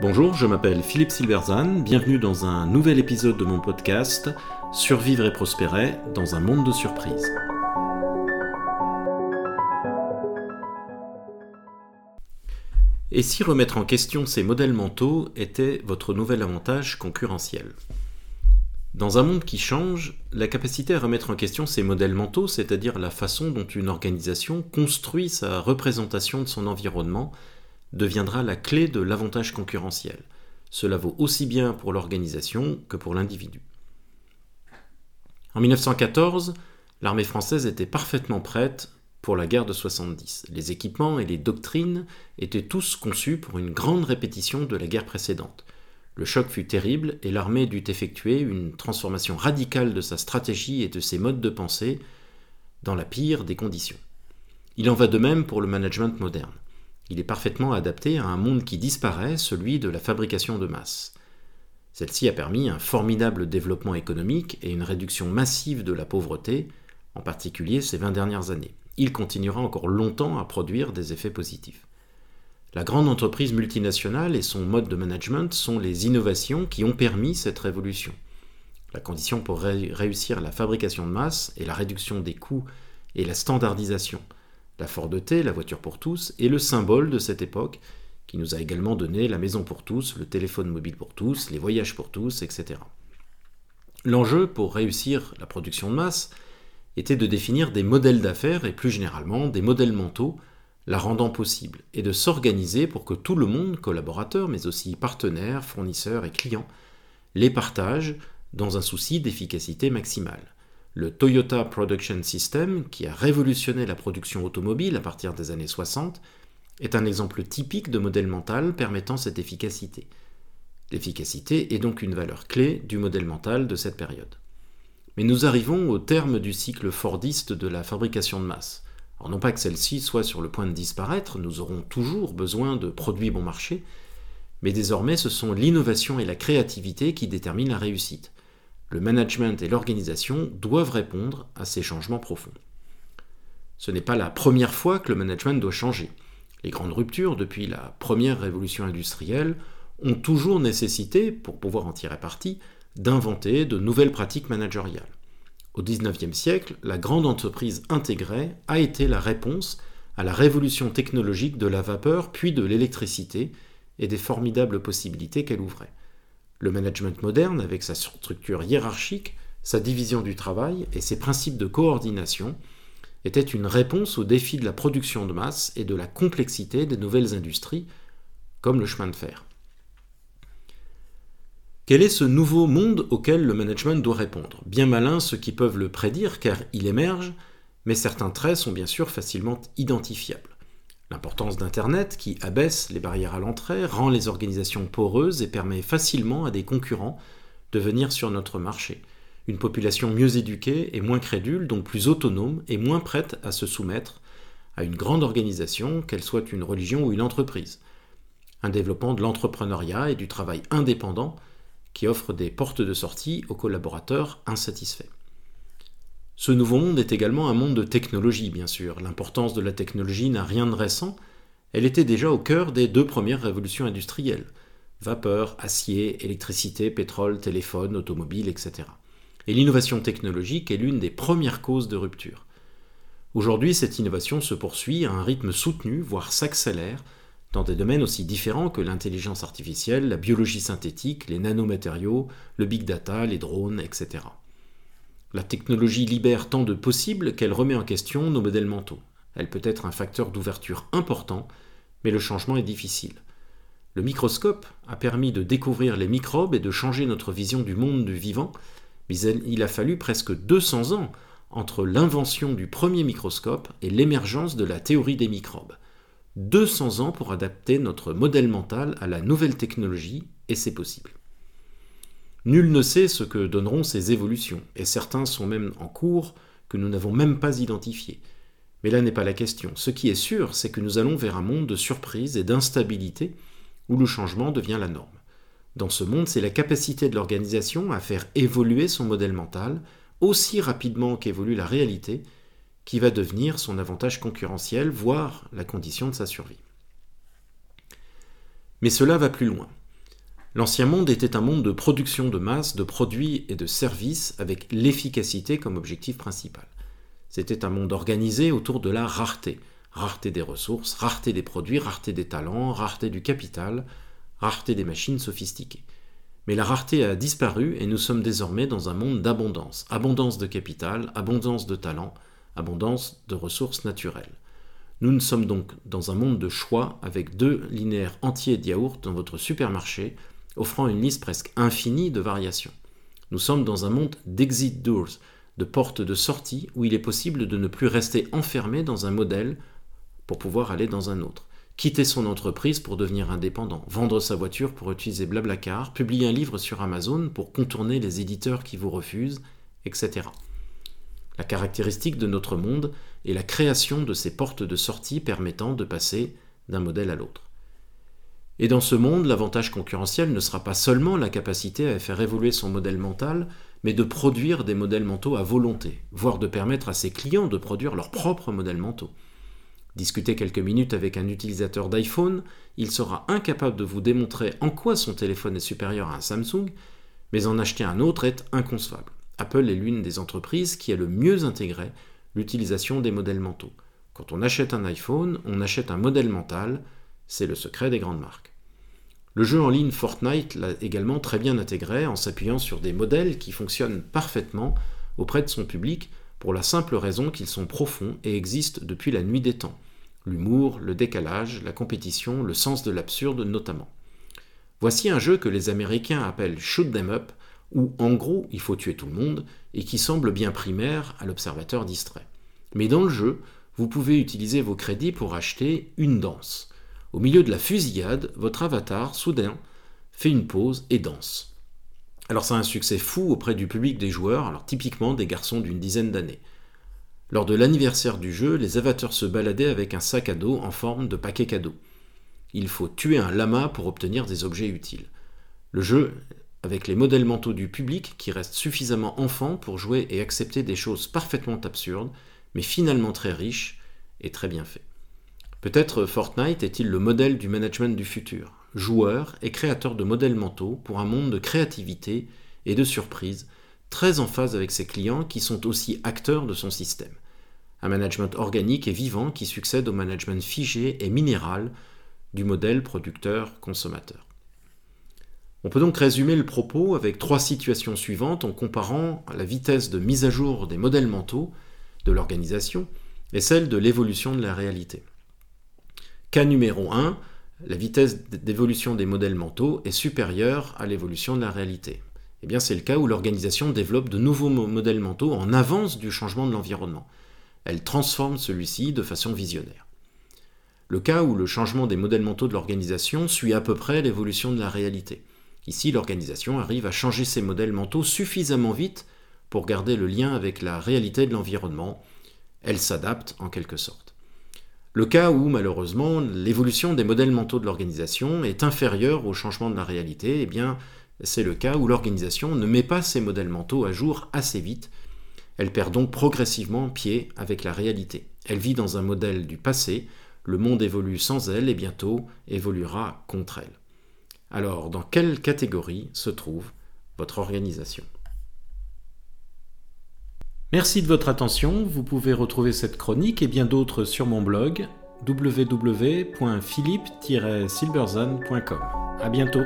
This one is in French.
Bonjour, je m'appelle Philippe Silverzan, bienvenue dans un nouvel épisode de mon podcast Survivre et prospérer dans un monde de surprises. Et si remettre en question ces modèles mentaux était votre nouvel avantage concurrentiel? Dans un monde qui change, la capacité à remettre en question ces modèles mentaux, c'est-à-dire la façon dont une organisation construit sa représentation de son environnement, deviendra la clé de l'avantage concurrentiel. Cela vaut aussi bien pour l'organisation que pour l'individu. En 1914, l'armée française était parfaitement prête pour la guerre de 70. Les équipements et les doctrines étaient tous conçus pour une grande répétition de la guerre précédente. Le choc fut terrible et l'armée dut effectuer une transformation radicale de sa stratégie et de ses modes de pensée dans la pire des conditions. Il en va de même pour le management moderne. Il est parfaitement adapté à un monde qui disparaît, celui de la fabrication de masse. Celle-ci a permis un formidable développement économique et une réduction massive de la pauvreté, en particulier ces 20 dernières années. Il continuera encore longtemps à produire des effets positifs. La grande entreprise multinationale et son mode de management sont les innovations qui ont permis cette révolution. La condition pour réussir la fabrication de masse est la réduction des coûts et la standardisation. La Ford T, la voiture pour tous, est le symbole de cette époque, qui nous a également donné la maison pour tous, le téléphone mobile pour tous, les voyages pour tous, etc. L'enjeu pour réussir la production de masse était de définir des modèles d'affaires et plus généralement des modèles mentaux la rendant possible, et de s'organiser pour que tout le monde, collaborateurs, mais aussi partenaires, fournisseurs et clients, les partagent dans un souci d'efficacité maximale le Toyota Production System, qui a révolutionné la production automobile à partir des années 60, est un exemple typique de modèle mental permettant cette efficacité. L'efficacité est donc une valeur clé du modèle mental de cette période. Mais nous arrivons au terme du cycle fordiste de la fabrication de masse. Non pas que celle-ci soit sur le point de disparaître, nous aurons toujours besoin de produits bon marché, mais désormais ce sont l'innovation et la créativité qui déterminent la réussite le management et l'organisation doivent répondre à ces changements profonds. Ce n'est pas la première fois que le management doit changer. Les grandes ruptures depuis la première révolution industrielle ont toujours nécessité, pour pouvoir en tirer parti, d'inventer de nouvelles pratiques managériales. Au XIXe siècle, la grande entreprise intégrée a été la réponse à la révolution technologique de la vapeur puis de l'électricité et des formidables possibilités qu'elle ouvrait. Le management moderne, avec sa structure hiérarchique, sa division du travail et ses principes de coordination, était une réponse aux défis de la production de masse et de la complexité des nouvelles industries, comme le chemin de fer. Quel est ce nouveau monde auquel le management doit répondre? Bien malin ceux qui peuvent le prédire car il émerge, mais certains traits sont bien sûr facilement identifiables. L'importance d'Internet, qui abaisse les barrières à l'entrée, rend les organisations poreuses et permet facilement à des concurrents de venir sur notre marché. Une population mieux éduquée et moins crédule, donc plus autonome et moins prête à se soumettre à une grande organisation, qu'elle soit une religion ou une entreprise. Un développement de l'entrepreneuriat et du travail indépendant qui offre des portes de sortie aux collaborateurs insatisfaits. Ce nouveau monde est également un monde de technologie, bien sûr. L'importance de la technologie n'a rien de récent, elle était déjà au cœur des deux premières révolutions industrielles. Vapeur, acier, électricité, pétrole, téléphone, automobile, etc. Et l'innovation technologique est l'une des premières causes de rupture. Aujourd'hui, cette innovation se poursuit à un rythme soutenu, voire s'accélère, dans des domaines aussi différents que l'intelligence artificielle, la biologie synthétique, les nanomatériaux, le big data, les drones, etc. La technologie libère tant de possibles qu'elle remet en question nos modèles mentaux. Elle peut être un facteur d'ouverture important, mais le changement est difficile. Le microscope a permis de découvrir les microbes et de changer notre vision du monde du vivant, mais il a fallu presque 200 ans entre l'invention du premier microscope et l'émergence de la théorie des microbes. 200 ans pour adapter notre modèle mental à la nouvelle technologie, et c'est possible. Nul ne sait ce que donneront ces évolutions, et certains sont même en cours que nous n'avons même pas identifiés. Mais là n'est pas la question. Ce qui est sûr, c'est que nous allons vers un monde de surprise et d'instabilité où le changement devient la norme. Dans ce monde, c'est la capacité de l'organisation à faire évoluer son modèle mental aussi rapidement qu'évolue la réalité qui va devenir son avantage concurrentiel, voire la condition de sa survie. Mais cela va plus loin. L'ancien monde était un monde de production de masse, de produits et de services avec l'efficacité comme objectif principal. C'était un monde organisé autour de la rareté. Rareté des ressources, rareté des produits, rareté des talents, rareté du capital, rareté des machines sophistiquées. Mais la rareté a disparu et nous sommes désormais dans un monde d'abondance. Abondance de capital, abondance de talent, abondance de ressources naturelles. Nous ne sommes donc dans un monde de choix avec deux linéaires entiers de yaourt dans votre supermarché, offrant une liste presque infinie de variations. Nous sommes dans un monde d'exit doors, de portes de sortie où il est possible de ne plus rester enfermé dans un modèle pour pouvoir aller dans un autre. Quitter son entreprise pour devenir indépendant, vendre sa voiture pour utiliser Blablacar, publier un livre sur Amazon pour contourner les éditeurs qui vous refusent, etc. La caractéristique de notre monde est la création de ces portes de sortie permettant de passer d'un modèle à l'autre. Et dans ce monde, l'avantage concurrentiel ne sera pas seulement la capacité à faire évoluer son modèle mental, mais de produire des modèles mentaux à volonté, voire de permettre à ses clients de produire leurs propres modèles mentaux. Discutez quelques minutes avec un utilisateur d'iPhone, il sera incapable de vous démontrer en quoi son téléphone est supérieur à un Samsung, mais en acheter un autre est inconcevable. Apple est l'une des entreprises qui a le mieux intégré l'utilisation des modèles mentaux. Quand on achète un iPhone, on achète un modèle mental, c'est le secret des grandes marques. Le jeu en ligne Fortnite l'a également très bien intégré en s'appuyant sur des modèles qui fonctionnent parfaitement auprès de son public pour la simple raison qu'ils sont profonds et existent depuis la nuit des temps. L'humour, le décalage, la compétition, le sens de l'absurde notamment. Voici un jeu que les Américains appellent Shoot Them Up, où en gros il faut tuer tout le monde, et qui semble bien primaire à l'observateur distrait. Mais dans le jeu, vous pouvez utiliser vos crédits pour acheter une danse. Au milieu de la fusillade, votre avatar, soudain, fait une pause et danse. Alors ça a un succès fou auprès du public des joueurs, alors typiquement des garçons d'une dizaine d'années. Lors de l'anniversaire du jeu, les avatars se baladaient avec un sac à dos en forme de paquet cadeau. Il faut tuer un lama pour obtenir des objets utiles. Le jeu avec les modèles mentaux du public qui restent suffisamment enfants pour jouer et accepter des choses parfaitement absurdes, mais finalement très riches et très bien faits. Peut-être Fortnite est-il le modèle du management du futur, joueur et créateur de modèles mentaux pour un monde de créativité et de surprise, très en phase avec ses clients qui sont aussi acteurs de son système. Un management organique et vivant qui succède au management figé et minéral du modèle producteur-consommateur. On peut donc résumer le propos avec trois situations suivantes en comparant la vitesse de mise à jour des modèles mentaux de l'organisation et celle de l'évolution de la réalité. Cas numéro 1, la vitesse d'évolution des modèles mentaux est supérieure à l'évolution de la réalité. Eh bien, c'est le cas où l'organisation développe de nouveaux modèles mentaux en avance du changement de l'environnement. Elle transforme celui-ci de façon visionnaire. Le cas où le changement des modèles mentaux de l'organisation suit à peu près l'évolution de la réalité. Ici, l'organisation arrive à changer ses modèles mentaux suffisamment vite pour garder le lien avec la réalité de l'environnement. Elle s'adapte en quelque sorte. Le cas où, malheureusement, l'évolution des modèles mentaux de l'organisation est inférieure au changement de la réalité, eh bien, c'est le cas où l'organisation ne met pas ses modèles mentaux à jour assez vite. Elle perd donc progressivement pied avec la réalité. Elle vit dans un modèle du passé, le monde évolue sans elle et bientôt évoluera contre elle. Alors, dans quelle catégorie se trouve votre organisation? Merci de votre attention. Vous pouvez retrouver cette chronique et bien d'autres sur mon blog www.philippe-silberzan.com. À bientôt.